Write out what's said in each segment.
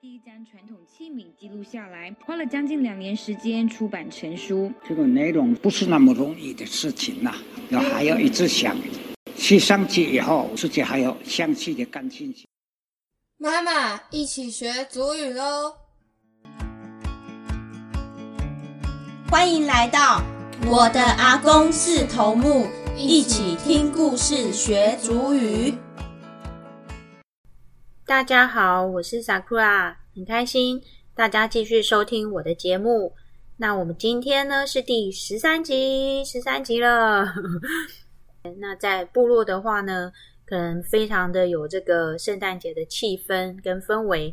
第一张传统器皿记录下来，花了将近两年时间出版成书。这个内容不是那么容易的事情呐，要还要一直想，去上去以后，自己还要详细的感兴趣。妈妈，一起学祖语喽！欢迎来到我的阿公是头目，一起听故事学祖语。大家好，我是 Sakura，很开心大家继续收听我的节目。那我们今天呢是第十三集，十三集了。那在部落的话呢，可能非常的有这个圣诞节的气氛跟氛围。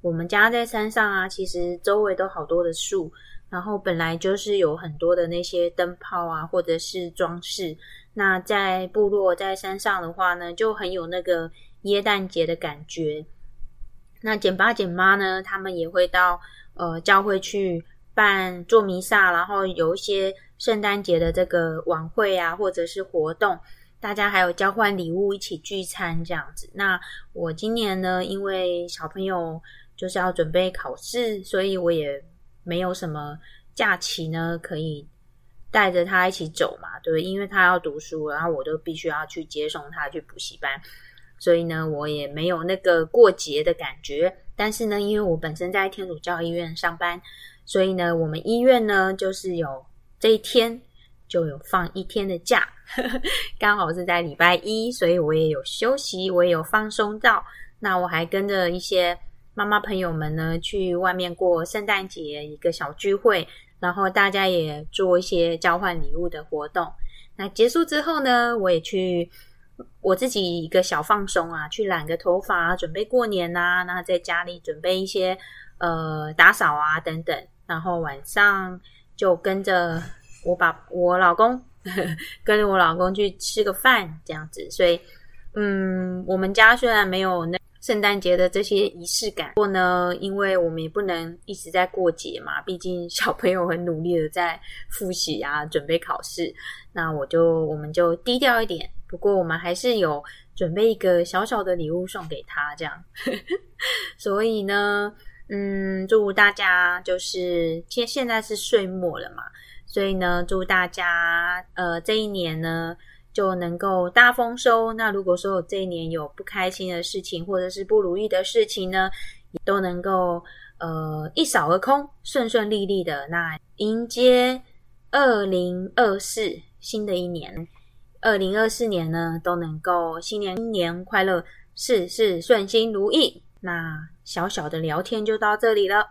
我们家在山上啊，其实周围都好多的树，然后本来就是有很多的那些灯泡啊，或者是装饰。那在部落在山上的话呢，就很有那个。耶诞节的感觉，那简爸简妈呢？他们也会到呃教会去办做弥撒，然后有一些圣诞节的这个晚会啊，或者是活动，大家还有交换礼物、一起聚餐这样子。那我今年呢，因为小朋友就是要准备考试，所以我也没有什么假期呢，可以带着他一起走嘛，对，因为他要读书，然后我都必须要去接送他去补习班。所以呢，我也没有那个过节的感觉。但是呢，因为我本身在天主教医院上班，所以呢，我们医院呢就是有这一天就有放一天的假，刚好是在礼拜一，所以我也有休息，我也有放松到。那我还跟着一些妈妈朋友们呢去外面过圣诞节一个小聚会，然后大家也做一些交换礼物的活动。那结束之后呢，我也去。我自己一个小放松啊，去染个头发，准备过年呐。那在家里准备一些呃打扫啊等等，然后晚上就跟着我把我老公 跟着我老公去吃个饭这样子。所以嗯，我们家虽然没有那圣诞节的这些仪式感，不过呢，因为我们也不能一直在过节嘛，毕竟小朋友很努力的在复习啊，准备考试。那我就我们就低调一点。不过我们还是有准备一个小小的礼物送给他，这样。所以呢，嗯，祝大家就是现现在是岁末了嘛，所以呢，祝大家呃这一年呢就能够大丰收。那如果说我这一年有不开心的事情或者是不如意的事情呢，也都能够呃一扫而空，顺顺利利的那迎接二零二四新的一年。二零二四年呢，都能够新年新年快乐，事事顺心如意。那小小的聊天就到这里了。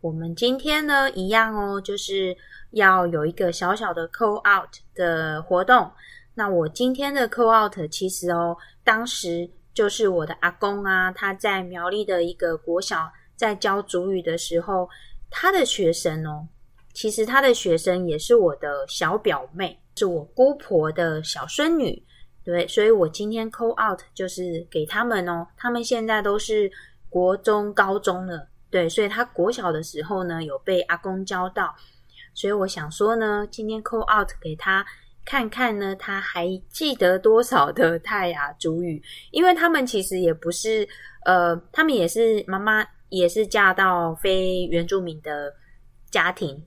我们今天呢，一样哦，就是要有一个小小的 call out 的活动。那我今天的 call out 其实哦，当时就是我的阿公啊，他在苗栗的一个国小在教主语的时候，他的学生哦，其实他的学生也是我的小表妹。是我姑婆的小孙女，对，所以我今天 call out 就是给他们哦，他们现在都是国中、高中了，对，所以他国小的时候呢，有被阿公教到，所以我想说呢，今天 call out 给他看看呢，他还记得多少的泰雅族语，因为他们其实也不是，呃，他们也是妈妈也是嫁到非原住民的家庭。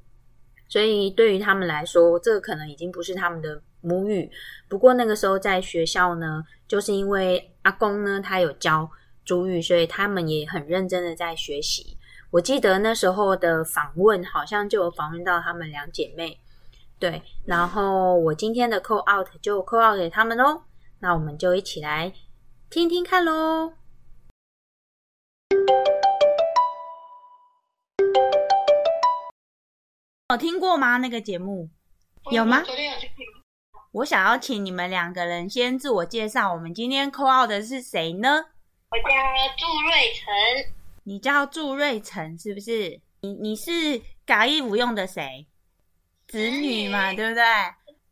所以对于他们来说，这可能已经不是他们的母语。不过那个时候在学校呢，就是因为阿公呢他有教主语，所以他们也很认真的在学习。我记得那时候的访问好像就有访问到他们两姐妹，对。然后我今天的 call out 就 call out 给他们喽。那我们就一起来听听看喽。有听过吗？那个节目有吗？昨天有去听。我想要请你们两个人先自我介绍。我们今天扣号的是谁呢？我叫祝瑞成。你叫祝瑞成是不是？你你是嘎义服用的谁？子女嘛，对不对？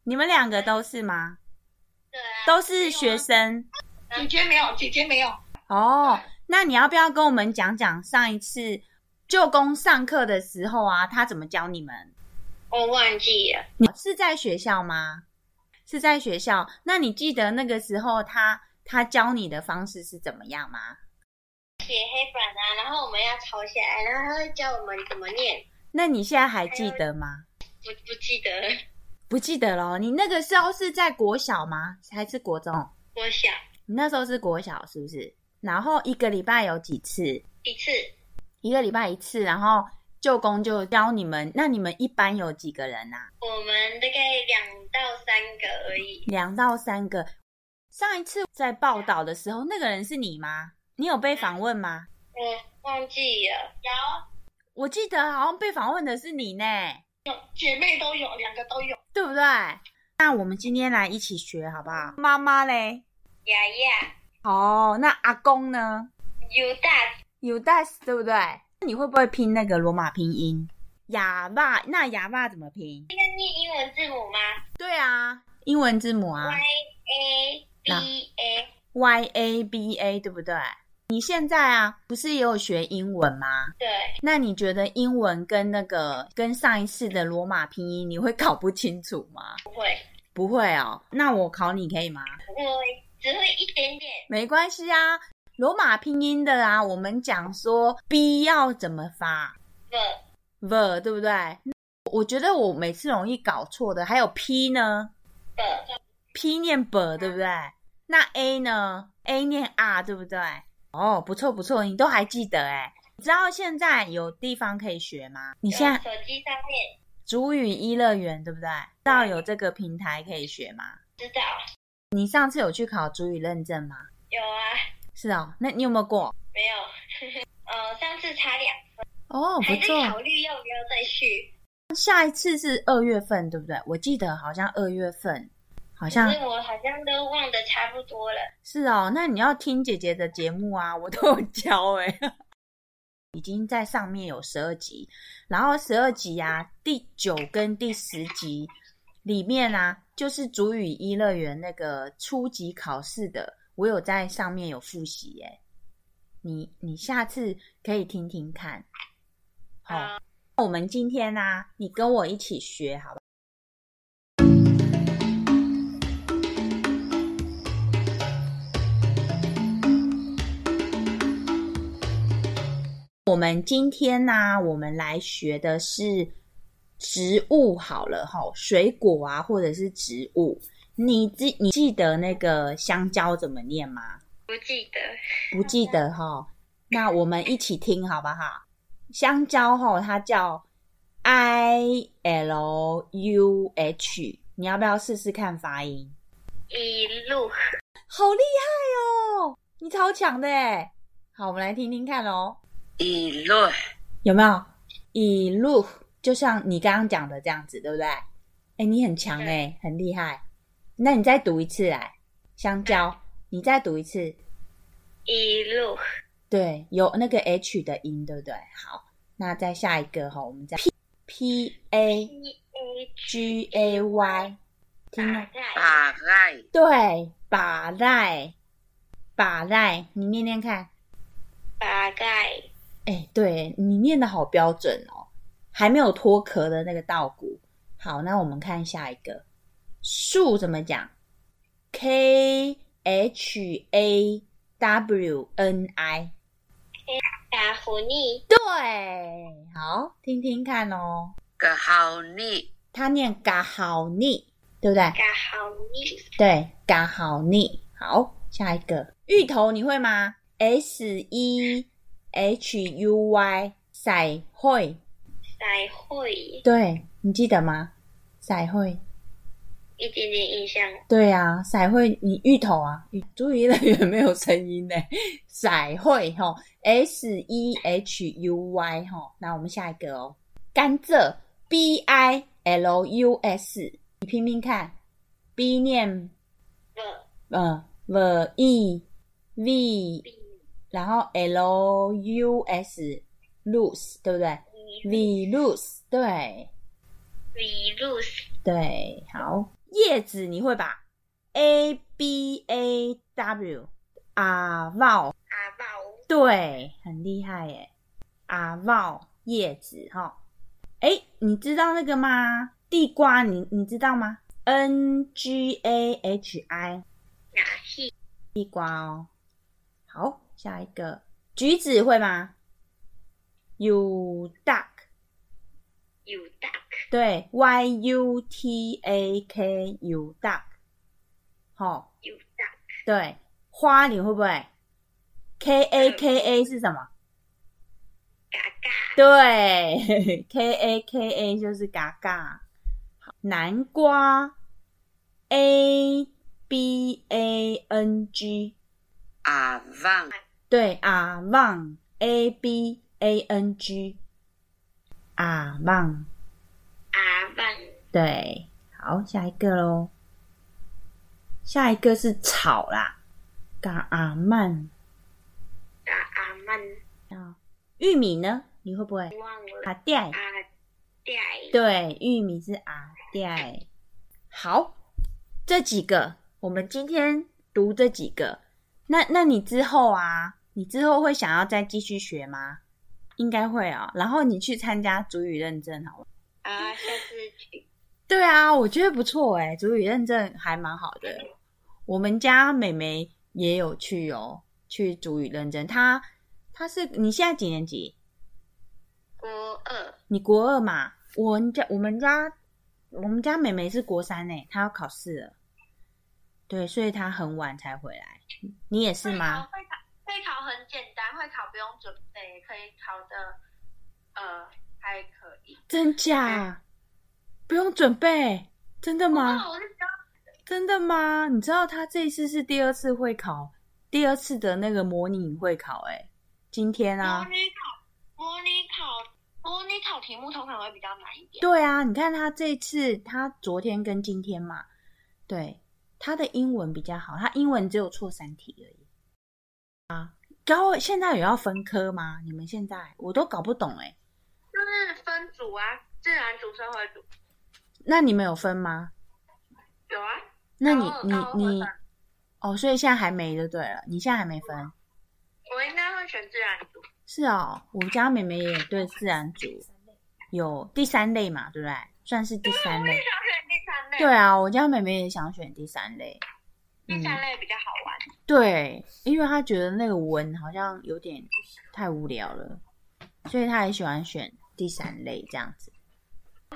你们两个都是吗？对，都是学生。姐姐没有，姐姐没有。哦，那你要不要跟我们讲讲上一次？舅公上课的时候啊，他怎么教你们？我忘记了。你是在学校吗？是在学校。那你记得那个时候他他教你的方式是怎么样吗？写黑板啊，然后我们要抄下来，然后他会教我们怎么念。那你现在还记得吗？不不记得，不记得了。你那个时候是在国小吗？还是国中？国小你那时候是国小是不是？然后一个礼拜有几次？一次一个礼拜一次，然后舅公就教你们。那你们一般有几个人啊？我们大概两到三个而已。两到三个。上一次在报道的时候，那个人是你吗？你有被访问吗？我忘记了，有我记得好像被访问的是你呢，有姐妹都有，两个都有。对不对？那我们今天来一起学好不好？妈妈嘞？雅雅哦，那阿公呢？有大有 das 对不对？你会不会拼那个罗马拼音？哑巴，那哑巴怎么拼？那个念英文字母吗对啊，英文字母啊？Y A B A，Y A B A 对不对？你现在啊，不是也有学英文吗？对，那你觉得英文跟那个跟上一次的罗马拼音，你会搞不清楚吗？不会，不会哦，那我考你可以吗？我只会一点点。没关系啊，罗马拼音的啊，我们讲说 B 要怎么发不 v 对不对？我觉得我每次容易搞错的，还有 P 呢不，P 念 b 对不对？那 A 呢？A 念 R 对不对？哦，不错不错，你都还记得哎。你知道现在有地方可以学吗？你现在手机上面主语一乐园对不对？知道有这个平台可以学吗？知道你上次有去考主语认证吗？有啊，是哦，那你有没有过？没有。呃，上次差两分，哦，不还在错。考虑要不要再去。下一次是二月份，对不对？我记得好像二月份，好可像是我好像都忘得差不多了。是哦。那你要听姐姐的节目啊，我都有教哎、已经在上面有十二集，然后十二集啊，第九跟第十集里面啊，就是主语一乐园那个初级考试的，我有在上面有复习哎、你你下次可以听听看。好、我们今天呢、你跟我一起学好吧？我们今天呢、我们来学的是植物好了哈，水果啊，或者是植物。你记你记得那个香蕉怎么念吗？不记得，不记得哈，那我们一起听好不好？香蕉哈，它叫 I L U H，你要不要试试看发音？一路好厉害哦，你超强的哎！好，我们来听听看哦，一路有没有？一路就像你刚刚讲的这样子，对不对？哎，你很强哎，很厉害。那你再读一次来，香蕉，你再读一次。一路对，有那个 H 的音，对不对？好，那再下一个哈，我们再 P P A G A Y，听了在大概对，把赖把赖，你念念看。大概哎，对你念的好标准哦，还没有脱壳的那个稻谷。好，那我们看下一个，树怎么讲？K H A W N I。打虎逆对，好，听听看哦。嘎好你他念嘎好腻，对不对？嘎好逆对，嘎好腻。好，下一个芋头你会吗？S E H U Y，彩绘，才会对你记得吗？彩绘，一点点印象。对啊，彩绘，你芋头啊，芋注意乐园没有声音呢。彩绘哈，S E H U Y 哈，那我们下一个哦，甘蔗，B I L U S，你拼拼看，B 念不嗯 V E V，然后 L U S loose 对不对？V loose 对比路对，好，叶子你会吧？A B A W 啊 v 阿豹对，很厉害耶！啊 v 叶子哈，哎，你知道那个吗？地瓜你你知道吗？N G A H I 哪是地瓜哦。好，下一个橘子会吗？You duck，有 duck，对，Y U T A K You duck，好，，u duck，对，花你会不会？K A K A 是什么？嘎嘎，对，K A K A 就是嘎嘎。好南瓜，A B A N G，阿旺对，阿旺，A B A N G，阿旺，对，好，下一个喽。下一个是草啦，嘎阿曼。嘎阿曼，啊，玉米呢？你会不会？忘了阿带。阿带，对，玉米是阿带。好，这几个我们今天读这几个。那那你之后啊，你之后会想要再继续学吗？应该会啊、然后你去参加主语认证好了。啊，下次去，对啊，我觉得不错哎，主语认证还蛮好的。我们家妹妹也有去哦，去主语认证。她她是你现在几年级？国二，你国二嘛？我们家我们家我们家妹妹是国三呢，她要考试了。对，所以她很晚才回来。你也是吗？会考会考很简单，会考不用准备，可以考的呃还可以。真假？不用准备？真的吗？真的吗？你知道他这一次是第二次会考，第二次的那个模拟会考、欸，今天啊模，拟考，模拟考，模拟考题目通常会比较难一点。对啊，你看他这次，他昨天跟今天嘛，对，他的英文比较好，他英文只有错三题而已。啊，高现在有要分科吗？你们现在我都搞不懂哎、就是分组啊，自然组、社会组那你们有分吗？有啊。那你你你哦，所以现在还没就对了，你现在还没分。我应该会选自然组。是哦，我家妹妹也对自然组有第三类嘛，对不对？算是第三类。我也想选第三类。对啊，我家妹妹也想选第三类。第三类比较好玩。对，因为她觉得那个文好像有点太无聊了，所以她也喜欢选第三类这样子。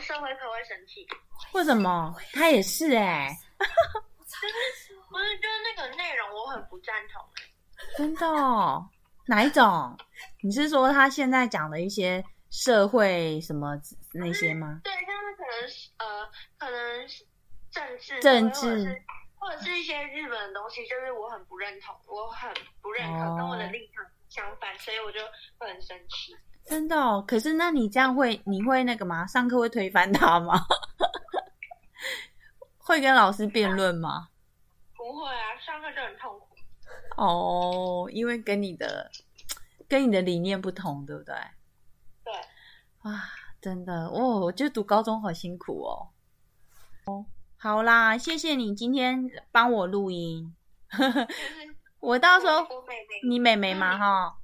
社会课会生气，为什么？他也是哎、不是就是那个内容我很不赞同欸真的、哦？哪一种？你是说他现在讲的一些社会什么那些吗？对，像是可能是呃，可能是政治政治或者是一些日本的东西，就是我很不认同，我很不认可，哦跟我的立场相反，所以我就会很生气。真的哦？可是那你这样会，你会那个吗？上课会推翻他吗？会跟老师辩论吗？不会啊，上课就很痛苦。哦，因为跟你的跟你的理念不同，对不对？对，哇，真的哦，我觉得读高中好辛苦哦。哦，好啦，谢谢你今天帮我录音，我到时候你妹妹嘛哈，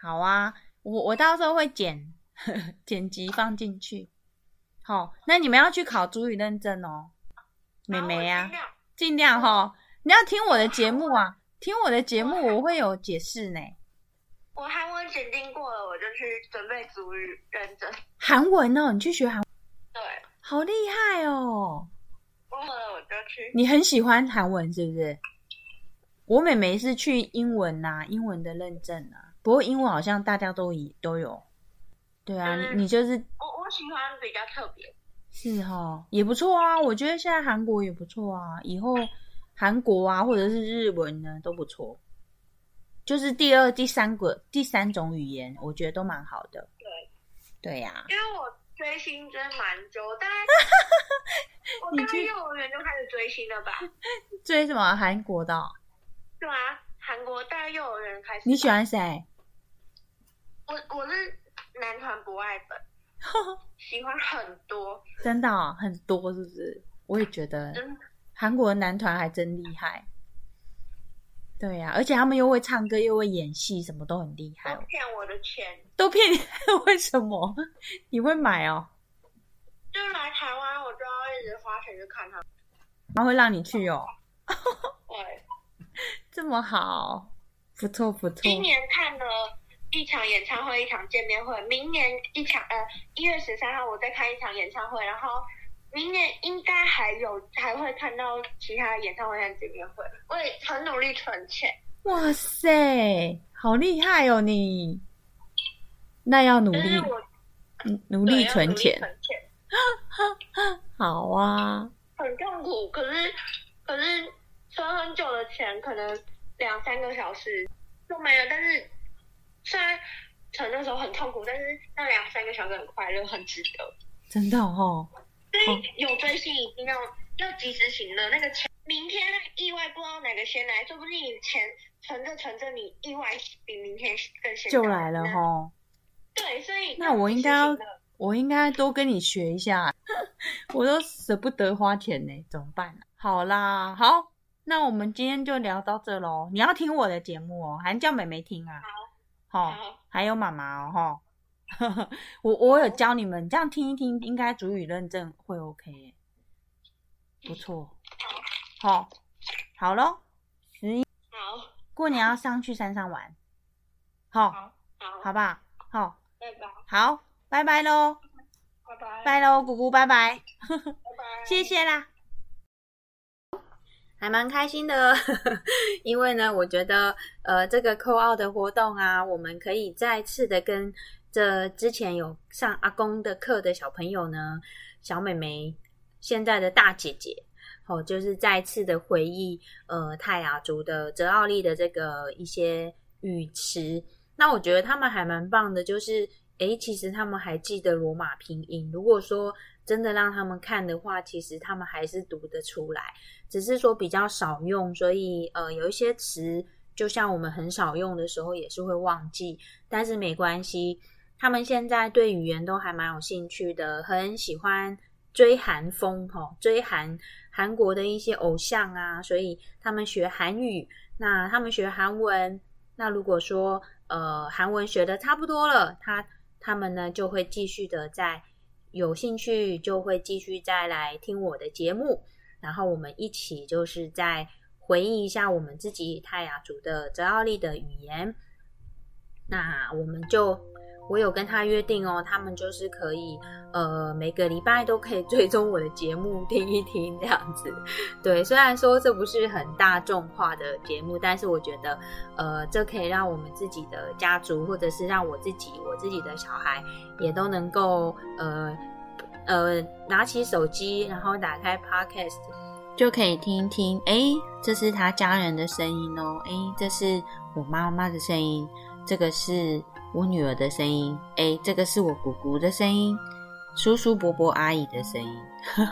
好啊，我我到时候会剪 剪辑放进去。好，那你们要去考主语认证哦，妹妹啊好我尽，量尽量哈，你要听我的节目啊，听我的节目我会有解释呢。我韩文检定过了，我就去准备主语认证。韩文哦，你去学韩，对，好厉害哦！过了我就去。你很喜欢韩文是不是？我妹妹是去英文呐、英文的认证啊。不过英文好像大家都一都有。对啊，嗯你你就是我我喜欢比较特别。是哈，也不错啊。我觉得现在韩国也不错啊，以后韩国啊或者是日文呢都不错。就是第二、第三个、第三种语言，我觉得都蛮好的。对，对呀、因为我追星追蛮久，大概 我大概你去幼儿园就开始追星了吧？追什么韩国的哦、对啊，韩国大概幼儿园开始。你喜欢谁？我我是男团不爱粉，喜欢很多，真的哦、很多是不是？我也觉得真韩国的男团还真厉害。对呀、而且他们又会唱歌，又会演戏，什么都很厉害都，骗我的钱。都骗你。为什么？你会买哦？就来台湾，我就要一直花钱去看他们。他会让你去哦？对，这么好，不错不错。今年看的一场演唱会，一场见面会。明年一场，呃，一月十三号我再开一场演唱会，然后明年应该还有还会看到其他演唱会和见面会。我也很努力存钱。哇塞，好厉害哦你！那要努力，努力存钱。好啊。很痛苦，可是可是存很久的钱，可能两三个小时都没有。但是虽然存的时候很痛苦，但是那两三个小时很快乐，很值得。真的哦。所以有追星一定要要及时行乐。那个钱，明天意外不知道哪个先来，说不定你钱存着存着，你意外比明天更先就来了哈。对，所以那我应该要。我应该多跟你学一下，我都舍不得花钱呢，怎么办？好啦，好，那我们今天就聊到这喽。你要听我的节目哦，还叫妹妹听啊？好，好，还有妈妈哦，哈。我我有教你们这样听一听，应该主语认证会 OK，不错。好，好喽，十一，好，过年要上去山上玩，好，好，好。吧，好，拜拜，好。拜拜喽，拜拜，拜喽，姑姑，拜拜，拜拜，谢谢啦，还蛮开心的，因为呢，我觉得呃，这个扣奥的活动啊，我们可以再次的跟这之前有上阿公的课的小朋友呢，小美眉，现在的大姐姐，哦，就是再次的回忆呃泰雅族的泽奥利的这个一些语词，那我觉得他们还蛮棒的，就是。诶，其实他们还记得罗马拼音。如果说真的让他们看的话，其实他们还是读得出来，只是说比较少用，所以呃，有一些词，就像我们很少用的时候，也是会忘记。但是没关系，他们现在对语言都还蛮有兴趣的，很喜欢追韩风哈，追韩韩国的一些偶像啊，所以他们学韩语。那他们学韩文，那如果说呃韩文学的差不多了，他他们呢就会继续的在有兴趣，就会继续再来听我的节目，然后我们一起就是在回忆一下我们自己泰雅族的泽奥利的语言，那我们就。我有跟他约定哦，他们就是可以，呃，每个礼拜都可以追踪我的节目听一听这样子。对，虽然说这不是很大众化的节目，但是我觉得，呃，这可以让我们自己的家族，或者是让我自己、我自己的小孩，也都能够，呃，呃，拿起手机，然后打开 Podcast，就可以听一听。哎，这是他家人的声音哦。哎，这是我妈妈的声音。这个是。我女儿的声音，哎，这个是我姑姑的声音，叔叔伯伯阿姨的声音，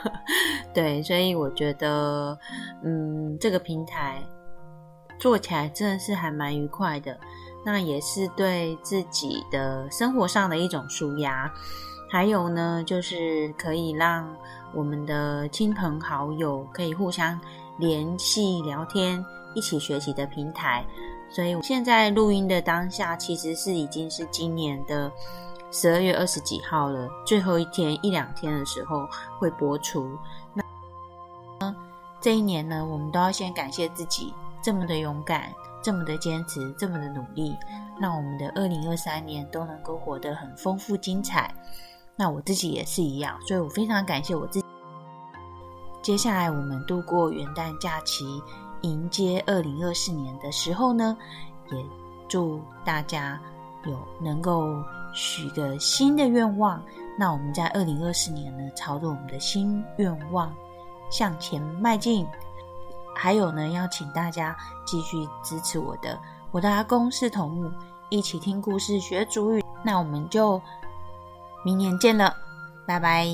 对，所以我觉得，嗯，这个平台做起来真的是还蛮愉快的，那也是对自己的生活上的一种舒压，还有呢，就是可以让我们的亲朋好友可以互相联系、聊天、一起学习的平台。所以现在录音的当下，其实是已经是今年的十二月二十几号了，最后一天一两天的时候会播出。那这一年呢，我们都要先感谢自己这么的勇敢，这么的坚持，这么的努力，让我们的二零二三年都能够活得很丰富精彩。那我自己也是一样，所以我非常感谢我自己。接下来我们度过元旦假期。迎接二零二四年的时候呢，也祝大家有能够许个新的愿望。那我们在二零二四年呢，朝着我们的新愿望向前迈进。还有呢，要请大家继续支持我的，我的阿公是头目，一起听故事学主语。那我们就明年见了，拜拜。